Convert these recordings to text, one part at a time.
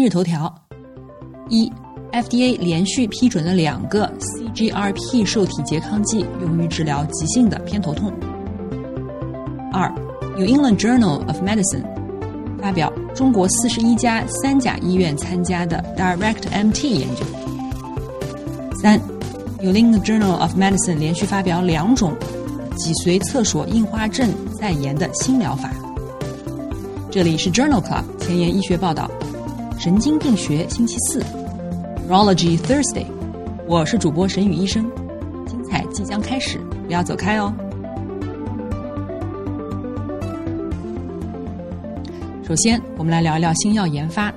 今日头条：一，FDA 连续批准了两个 CGRP 受体拮抗剂，用于治疗急性的偏头痛。二，《New England Journal of Medicine》发表中国四十一家三甲医院参加的 DIRECT-MT 研究。三，《New England Journal of Medicine》连续发表两种脊髓侧索硬化症再研的新疗法。这里是 Journal Club 前沿医学报道。神经病学星期四，Neurology Thursday，我是主播沈宇医生，精彩即将开始，不要走开哦。首先，我们来聊聊新药研发，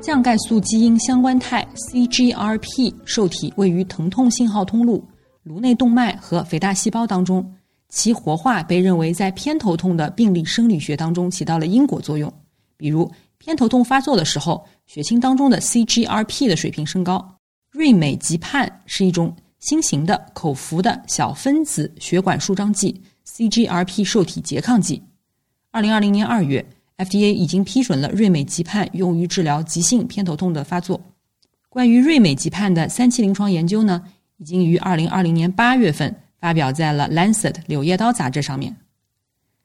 降钙素基因相关肽 CGRP 受体位于疼痛信号通路、颅内动脉和肥大细胞当中，其活化被认为在偏头痛的病理生理学当中起到了因果作用，比如。偏头痛发作的时候，血清当中的 CGRP 的水平升高。瑞美吉盼是一种新型的口服的小分子血管舒张剂 CGRP 受体拮抗剂。二零二零年二月，FDA 已经批准了瑞美吉盼用于治疗急性偏头痛的发作。关于瑞美吉盼的三期临床研究呢，已经于二零二零年八月份发表在了《Lancet》柳叶刀杂志上面。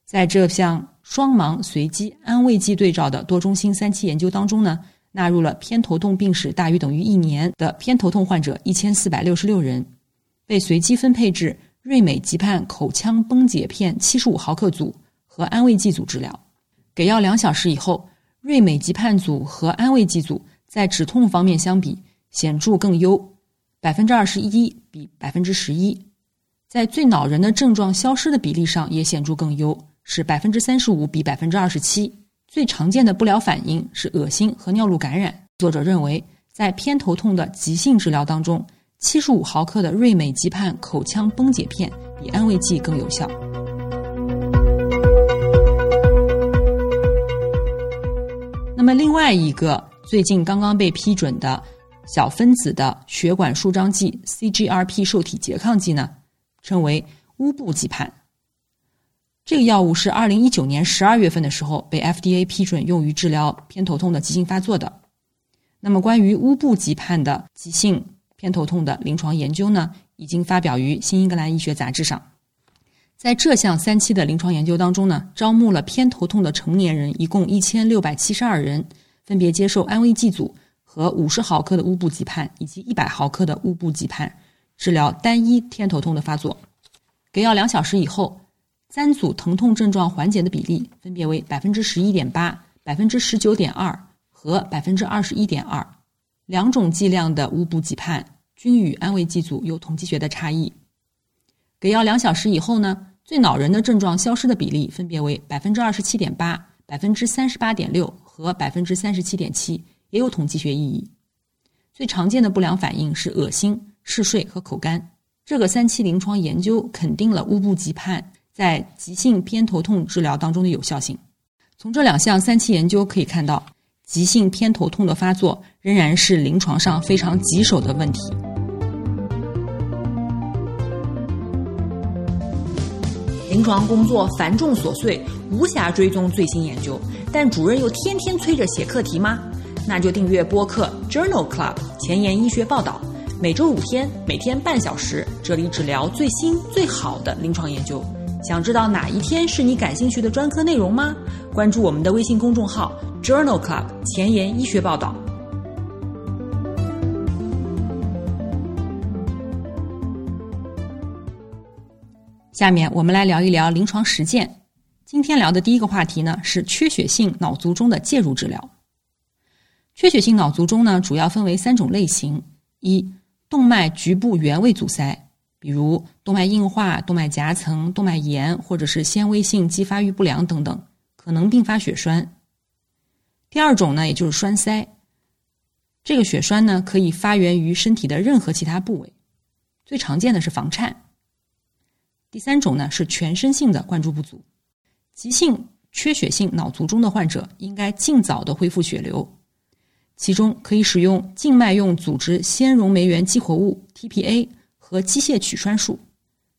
在这项双盲随机安慰剂对照的多中心三期研究当中呢，纳入了偏头痛病史大于等于一年的偏头痛患者一千四百六十六人，被随机分配至瑞美吉盼口腔崩解片七十五毫克组和安慰剂组治疗。给药两小时以后，瑞美吉盼组和安慰剂组在止痛方面相比显著更优，百分之二十一比百分之十一，在最恼人的症状消失的比例上也显著更优。是百分之三十五比百分之二十七，最常见的不良反应是恶心和尿路感染。作者认为，在偏头痛的急性治疗当中，七十五毫克的瑞美吉盼口腔崩解片比安慰剂更有效。那么，另外一个最近刚刚被批准的小分子的血管舒张剂 CGRP 受体拮抗剂呢，称为乌布吉盼。这个药物是二零一九年十二月份的时候被 FDA 批准用于治疗偏头痛的急性发作的。那么，关于乌布吉盼的急性偏头痛的临床研究呢，已经发表于《新英格兰医学杂志》上。在这项三期的临床研究当中呢，招募了偏头痛的成年人一共一千六百七十二人，分别接受安慰剂组和五十毫克的乌布吉盼以及一百毫克的乌布吉盼治疗单一偏头痛的发作。给药两小时以后。三组疼痛症状缓解的比例分别为百分之十一点八、百分之十九点二和百分之二十一点二。两种剂量的乌布吉泮均与安慰剂组有统计学的差异。给药两小时以后呢，最恼人的症状消失的比例分别为百分之二十七点八、百分之三十八点六和百分之三十七点七，也有统计学意义。最常见的不良反应是恶心、嗜睡和口干。这个三期临床研究肯定了乌布吉泮。在急性偏头痛治疗当中的有效性，从这两项三期研究可以看到，急性偏头痛的发作仍然是临床上非常棘手的问题。临床工作繁重琐碎，无暇追踪最新研究，但主任又天天催着写课题吗？那就订阅播客 Journal Club 前沿医学报道，每周五天，每天半小时，这里只聊最新最好的临床研究。想知道哪一天是你感兴趣的专科内容吗？关注我们的微信公众号 Journal Club 前沿医学报道。下面我们来聊一聊临床实践。今天聊的第一个话题呢是缺血性脑卒中的介入治疗。缺血性脑卒中呢主要分为三种类型：一、动脉局部原位阻塞。比如动脉硬化、动脉夹层、动脉炎，或者是纤维性肌发育不良等等，可能并发血栓。第二种呢，也就是栓塞，这个血栓呢可以发源于身体的任何其他部位，最常见的是房颤。第三种呢是全身性的灌注不足，急性缺血性脑卒中的患者应该尽早的恢复血流，其中可以使用静脉用组织纤溶酶原激活物 TPA 和机械取栓术，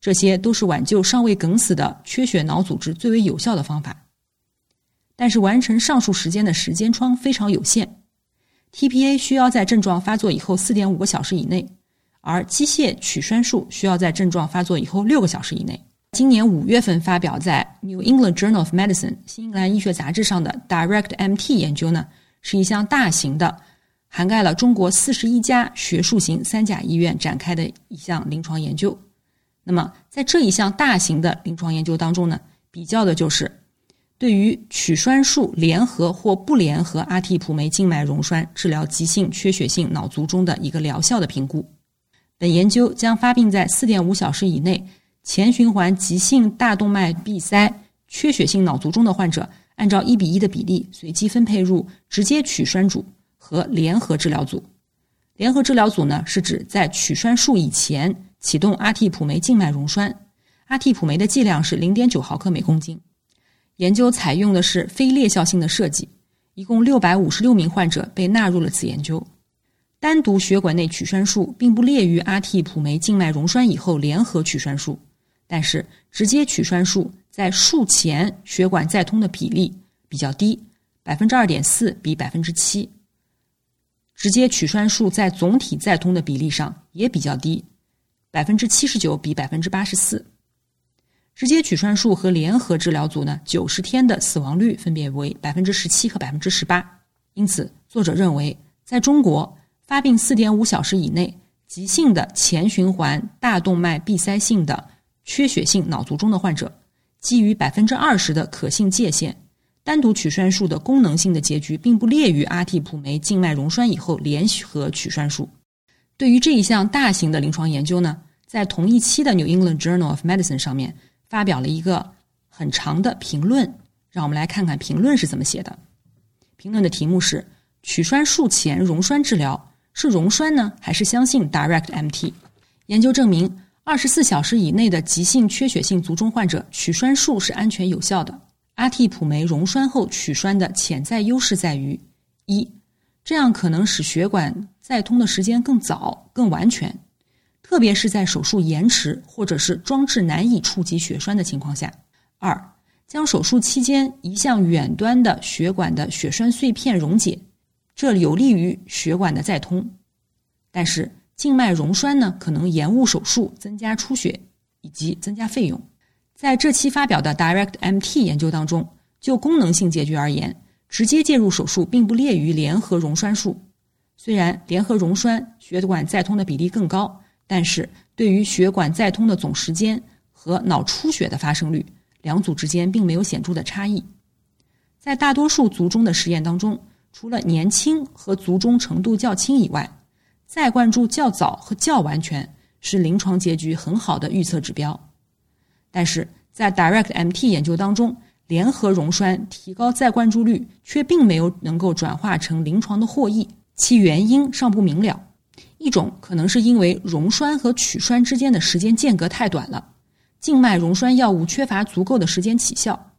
这些都是挽救尚未梗死的缺血脑组织最为有效的方法。但是完成上述时间的时间窗非常有限，TPA 需要在症状发作以后四点五个小时以内，而机械取栓术需要在症状发作以后六个小时以内。今年五月份发表在《New England Journal of Medicine》新英格兰医学杂志上的 Direct MT 研究呢，是一项大型的，涵盖了中国四十一家学术型三甲医院展开的一项临床研究。那么在这一项大型的临床研究当中呢，比较的就是。对于取栓术联合或不联合阿替普酶静脉溶栓治疗急性缺血性脑卒中的一个疗效的评估，本研究将发病在四点五小时以内前循环急性大动脉闭塞缺血性脑卒中的患者，按照一比一的比例随机分配入直接取栓组和联合治疗组。联合治疗组呢，是指在取栓术以前启动阿替普酶静脉溶栓，阿替普酶的剂量是零点九毫克每公斤。研究采用的是非裂效性的设计，一共六百五十六名患者被纳入了此研究。单独血管内取栓术并不列于阿替普酶静脉溶栓以后联合取栓术，但是直接取栓术在术前血管再通的比例比较低，百分之二点四比百分之七。直接取栓术在总体再通的比例上也比较低，百分之七十九比百分之八十四。直接取栓术和联合治疗组呢，九十天的死亡率分别为百分之十七和百分之十八。因此，作者认为，在中国发病四点五小时以内急性的前循环大动脉闭塞性的缺血性脑卒中的患者，基于百分之二十的可信界限，单独取栓术的功能性的结局并不列于阿替普酶静脉溶栓以后联合取栓术。对于这一项大型的临床研究呢，在同一期的《New England Journal of Medicine》上面。发表了一个很长的评论，让我们来看看评论是怎么写的。评论的题目是：取栓术前溶栓治疗是溶栓呢，还是相信 Direct MT？研究证明，二十四小时以内的急性缺血性卒中患者取栓术是安全有效的。阿替普酶溶栓后取栓的潜在优势在于：一，这样可能使血管再通的时间更早、更完全。特别是在手术延迟或者是装置难以触及血栓的情况下，二将手术期间移向远端的血管的血栓碎片溶解，这有利于血管的再通。但是静脉溶栓呢，可能延误手术，增加出血以及增加费用。在这期发表的 Direct MT 研究当中，就功能性结局而言，直接介入手术并不列于联合溶栓术。虽然联合溶栓血管再通的比例更高。但是对于血管再通的总时间和脑出血的发生率，两组之间并没有显著的差异。在大多数卒中的实验当中，除了年轻和卒中程度较轻以外，再灌注较早和较完全是临床结局很好的预测指标。但是在 Direct MT 研究当中，联合溶栓提高再灌注率，却并没有能够转化成临床的获益，其原因尚不明了。一种可能是因为溶栓和取栓之间的时间间隔太短了，静脉溶栓药物缺乏足够的时间起效。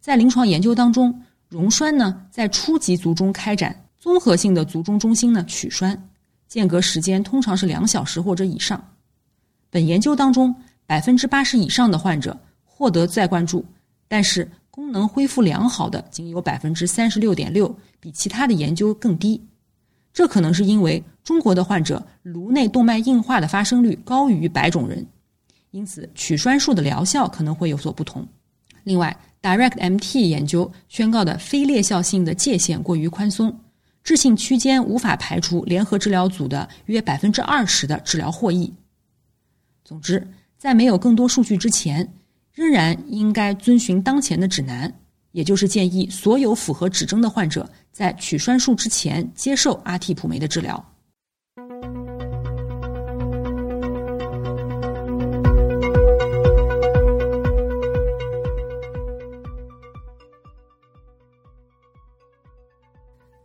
在临床研究当中，溶栓呢在初级卒中开展，综合性的卒中中心呢取栓，间隔时间通常是两小时或者以上。本研究当中，百分之八十以上的患者获得再灌注，但是功能恢复良好的仅有百分之三十六点六，比其他的研究更低。这可能是因为中国的患者颅内动脉硬化的发生率高于白种人，因此取栓术的疗效可能会有所不同。另外，Direct MT 研究宣告的非裂效性的界限过于宽松，置信区间无法排除联合治疗组的约百分之二十的治疗获益。总之，在没有更多数据之前仍然应该遵循当前的指南也就是建议所有符合指征的患者在取栓术之前接受阿替普酶的治疗。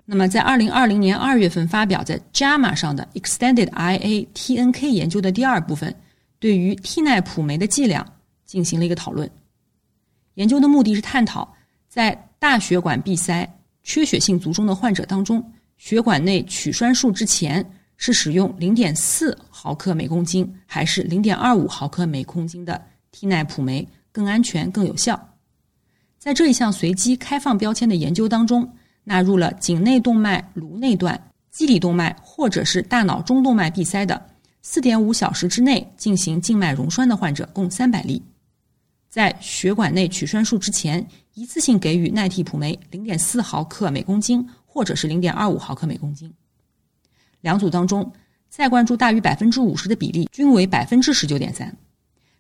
那么在二零二零年二月份发表在 jama 上的 extended iatnk 研究的第二部分对于替奈普酶的剂量进行了一个讨论。研究的目的是探讨在大血管闭塞、缺血性卒中的患者当中，血管内取栓术之前是使用零点四毫克每公斤，还是零点二五毫克每公斤的替奈普酶更安全、更有效。在这一项随机开放标签的研究当中。纳入了颈内动脉颅内段、基底动脉或者是大脑中动脉闭塞的四点五小时之内进行静脉溶栓的患者共三百例，在血管内取栓术之前，一次性给予奈替普酶零点四毫克每公斤或者是零点二五毫克每公斤。两组当中，再灌注大于百分之五十的比例均为百分之十九点三，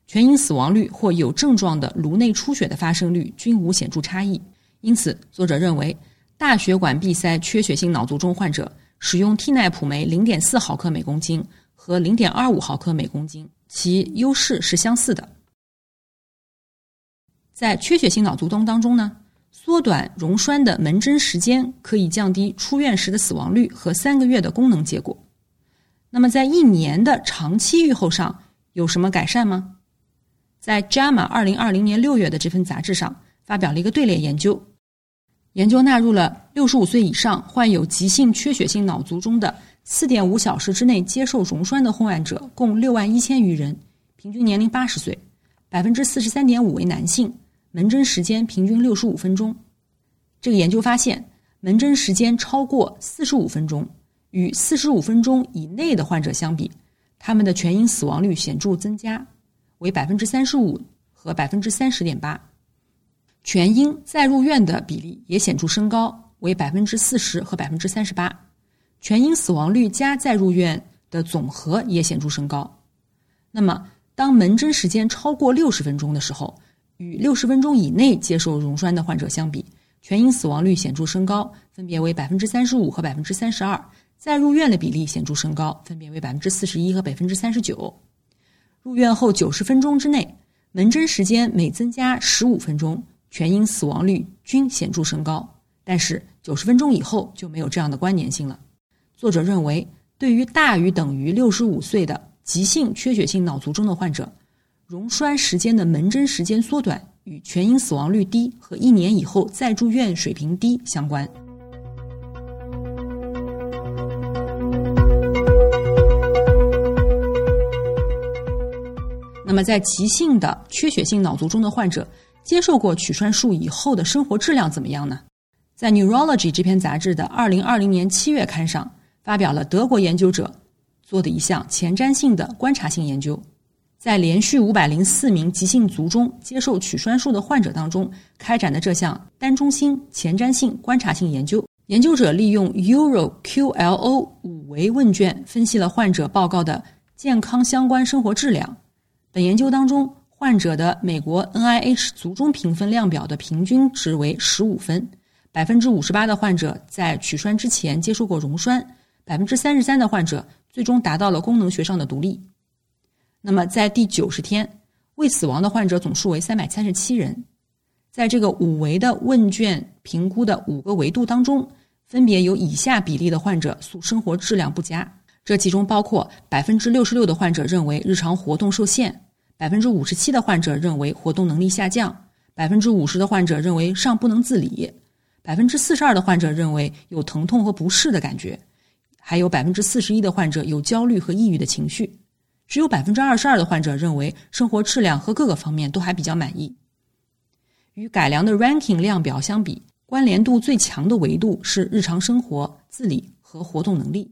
全因死亡率或有症状的颅内出血的发生率均无显著差异。因此，作者认为。大血管闭塞缺血性脑卒中患者使用替奈普酶零点四毫克每公斤和零点二五毫克每公斤，其优势是相似的。在缺血性脑卒中当中呢，缩短溶栓的门诊时间可以降低出院时的死亡率和三个月的功能结果。那么，在一年的长期预后上有什么改善吗？在《JAMA》二零二零年六月的这份杂志上发表了一个队列研究。研究纳入了六十五岁以上患有急性缺血性脑卒中的四点五小时之内接受溶栓的患者，共六万一千余人，平均年龄八十岁，百分之四十三点五为男性，门诊时间平均六十五分钟。这个研究发现，门诊时间超过四十五分钟，与四十五分钟以内的患者相比，他们的全因死亡率显著增加，为百分之三十五和百分之三十点八。全因再入院的比例也显著升高，为百分之四十和百分之三十八。全因死亡率加再入院的总和也显著升高。那么，当门诊时间超过六十分钟的时候，与六十分钟以内接受溶栓的患者相比，全因死亡率显著升高，分别为百分之三十五和百分之三十二。再入院的比例显著升高，分别为百分之四十一和百分之三十九。入院后九十分钟之内，门诊时间每增加十五分钟。全因死亡率均显著升高，但是九十分钟以后就没有这样的关联性了。作者认为，对于大于等于六十五岁的急性缺血性脑卒中的患者，溶栓时间的门诊时间缩短与全因死亡率低和一年以后再住院水平低相关。那么，在急性的缺血性脑卒中的患者。接受过取栓术以后的生活质量怎么样呢？在《Neurology》这篇杂志的二零二零年七月刊上，发表了德国研究者做的一项前瞻性的观察性研究。在连续五百零四名急性卒中接受取栓术的患者当中，开展的这项单中心前瞻性观察性研究，研究者利用 Euro QLO 五维问卷分析了患者报告的健康相关生活质量。本研究当中。患者的美国 NIH 卒中评分量表的平均值为十五分，百分之五十八的患者在取栓之前接受过溶栓，百分之三十三的患者最终达到了功能学上的独立。那么在第九十天，未死亡的患者总数为三百三十七人，在这个五维的问卷评估的五个维度当中，分别有以下比例的患者诉生活质量不佳，这其中包括百分之六十六的患者认为日常活动受限。百分之五十七的患者认为活动能力下降，百分之五十的患者认为尚不能自理，百分之四十二的患者认为有疼痛和不适的感觉，还有百分之四十一的患者有焦虑和抑郁的情绪，只有百分之二十二的患者认为生活质量和各个方面都还比较满意。与改良的 ranking 量表相比，关联度最强的维度是日常生活自理和活动能力。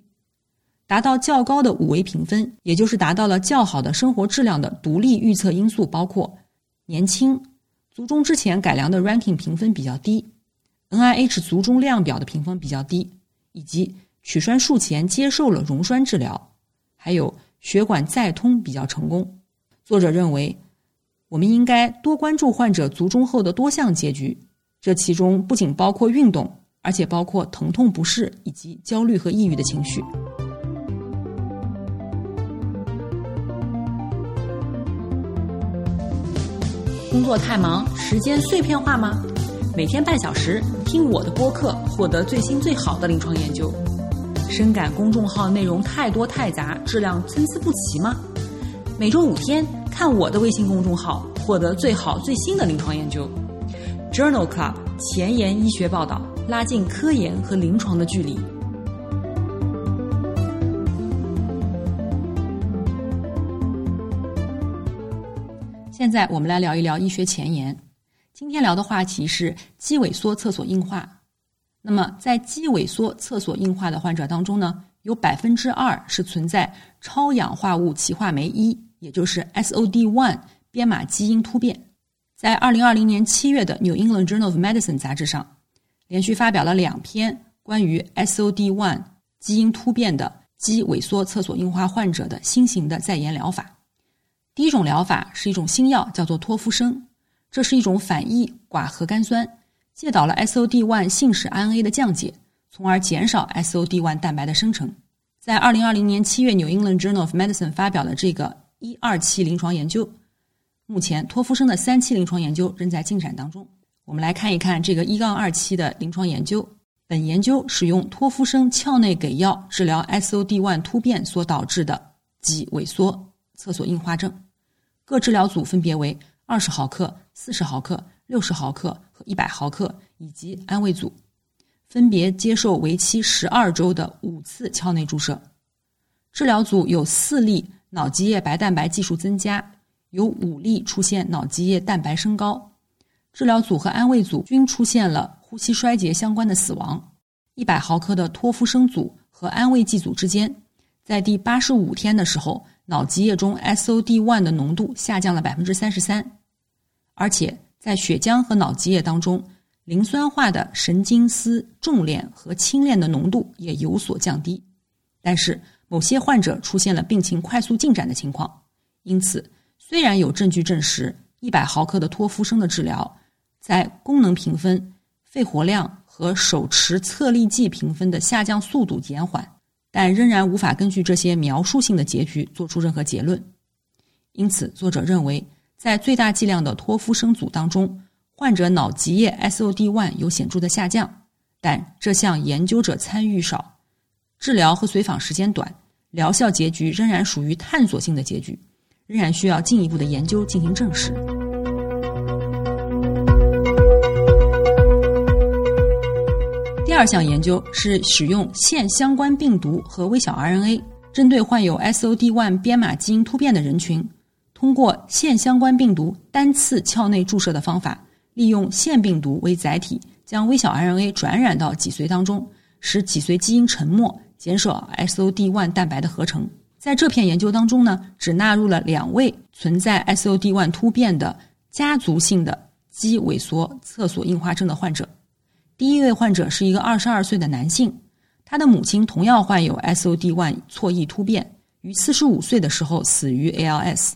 达到较高的五维评分，也就是达到了较好的生活质量的独立预测因素包括年轻、卒中之前改良的 ranking 评分比较低、NIH 卒中量表的评分比较低，以及取栓术前接受了溶栓治疗，还有血管再通比较成功。作者认为，我们应该多关注患者卒中后的多项结局，这其中不仅包括运动，而且包括疼痛不适以及焦虑和抑郁的情绪。工作太忙，时间碎片化吗？每天半小时，听我的播客，获得最新最好的临床研究。深感公众号内容太多太杂，质量参差不齐吗？每周五天，看我的微信公众号，获得最好最新的临床研究。Journal Club 前沿医学报道，拉近科研和临床的距离。现在我们来聊一聊医学前沿。今天聊的话题是肌萎缩厕所硬化。那么，在肌萎缩厕所硬化的患者当中呢，有百分之二是存在超氧化物歧化酶一，也就是 SOD1 编码基因突变。在二零二零年七月的《New England Journal of Medicine》杂志上，连续发表了两篇关于 SOD1 基因突变的肌萎缩厕所硬化患者的新型的在研疗法。第一种疗法是一种新药，叫做托夫生，这是一种反义寡核苷酸，介导了 SOD1 信使 RNA 的降解，从而减少 SOD1 蛋白的生成。在二零二零年七月《New England Journal of Medicine》发表的这个一二期临床研究。目前，托夫生的三期临床研究仍在进展当中。我们来看一看这个一杠二期的临床研究。本研究使用托夫生鞘内给药治疗 SOD1 突变所导致的肌萎缩厕所硬化症。各治疗组分别为二十毫克、四十毫克、六十毫克和一百毫克，以及安慰组，分别接受为期十二周的五次鞘内注射。治疗组有四例脑积液白蛋白计数增加。有五例出现脑积液蛋白升高，治疗组和安慰组均出现了呼吸衰竭相关的死亡。一百毫克的托夫生组和安慰剂组之间，在第八十五天的时候，脑积液中 SOD1 的浓度下降了百分之三十三，而且在血浆和脑积液当中，磷酸化的神经丝重链和轻链的浓度也有所降低。但是，某些患者出现了病情快速进展的情况，因此。虽然有证据证实一百毫克的托夫生的治疗在功能评分、肺活量和手持测力计评分的下降速度减缓，但仍然无法根据这些描述性的结局做出任何结论。因此，作者认为，在最大剂量的托夫生组当中，患者脑积液 SOD1 有显著的下降，但这项研究者参与少，治疗和随访时间短，疗效结局仍然属于探索性的结局。仍然需要进一步的研究进行证实。第二项研究是使用腺相关病毒和微小 RNA，针对患有 SOD1 编码基因突变的人群，通过腺相关病毒单次鞘内注射的方法，利用腺病毒为载体，将微小 RNA 转染到脊髓当中，使脊髓基因沉没，减少 SOD1 蛋白的合成。在这篇研究当中呢，只纳入了两位存在 SOD1 突变的家族性的肌萎缩厕所硬化症的患者。第一位患者是一个二十二岁的男性，他的母亲同样患有 SOD1 错异突变，于四十五岁的时候死于 ALS。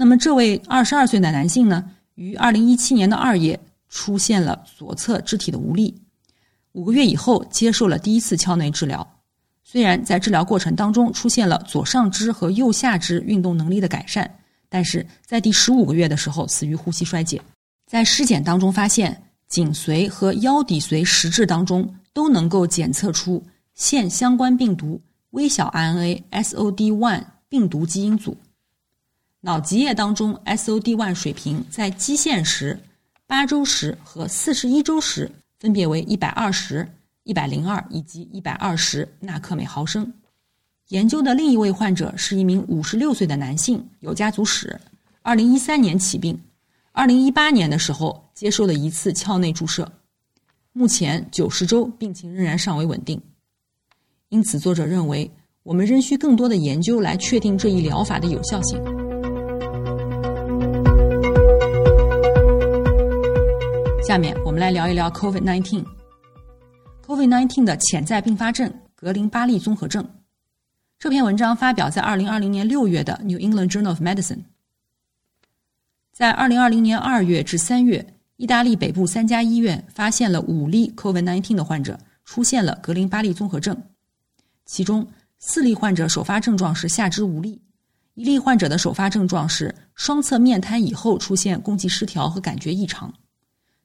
那么这位二十二岁的男性呢，于二零一七年的二月出现了左侧肢体的无力，五个月以后接受了第一次鞘内治疗。虽然在治疗过程当中出现了左上肢和右下肢运动能力的改善，但是在第十五个月的时候死于呼吸衰竭。在尸检当中发现，颈髓和腰底髓实质当中都能够检测出腺相关病毒微小 RNA SOD1 病毒基因组。脑积液当中 SOD1 水平在基线时、八周时和四十一周时分别为一百二十。一百零二以及一百二十纳克每毫升。研究的另一位患者是一名五十六岁的男性，有家族史。二零一三年起病，二零一八年的时候接受了一次鞘内注射，目前九十周病情仍然尚未稳定。因此，作者认为我们仍需更多的研究来确定这一疗法的有效性。下面我们来聊一聊 COVID-19。COVID-19 的潜在并发症——格林巴利综合症。这篇文章发表在2020年6月的《New England Journal of Medicine》。在2020年2月至3月，意大利北部三家医院发现了五例 COVID-19 的患者出现了格林巴利综合症，其中四例患者首发症状是下肢无力，一例患者的首发症状是双侧面瘫以后出现供给失调和感觉异常，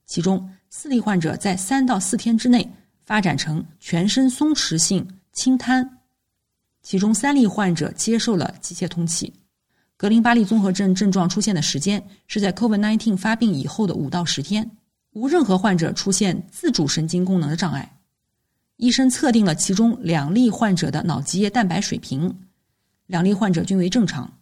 其中。四例患者在三到四天之内发展成全身松弛性轻瘫，其中三例患者接受了机械通气。格林巴利综合症症状出现的时间是在 COVID-19 发病以后的五到十天，无任何患者出现自主神经功能的障碍。医生测定了其中两例患者的脑脊液蛋白水平，两例患者均为正常。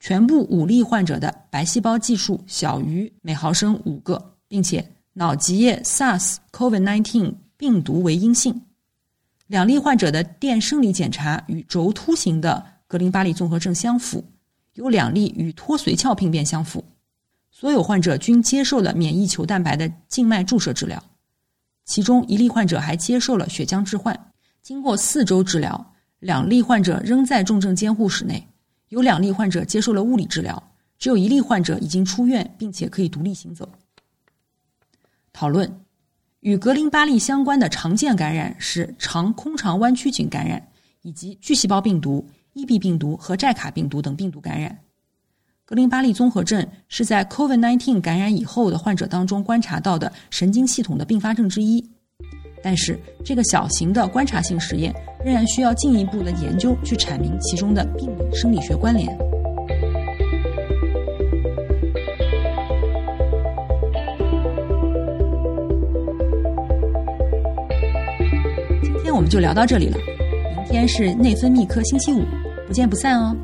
全部五例患者的白细胞计数小于每毫升五个，并且脑脊液 SARS COVID-19 病毒为阴性。两例患者的电生理检查与轴突型的格林巴利综合症相符，有两例与脱髓鞘病变相符。所有患者均接受了免疫球蛋白的静脉注射治疗，其中一例患者还接受了血浆置换。经过四周治疗，两例患者仍在重症监护室内。有两例患者接受了物理治疗，只有一例患者已经出院，并且可以独立行走。讨论与格林巴利相关的常见感染是肠空肠弯曲菌感染，以及巨细胞病毒、EB 病毒和寨卡病毒等病毒感染。格林巴利综合症是在 COVID-19 感染以后的患者当中观察到的神经系统的并发症之一。但是，这个小型的观察性实验仍然需要进一步的研究去阐明其中的病理生理学关联。就聊到这里了，明天是内分泌科星期五，不见不散哦。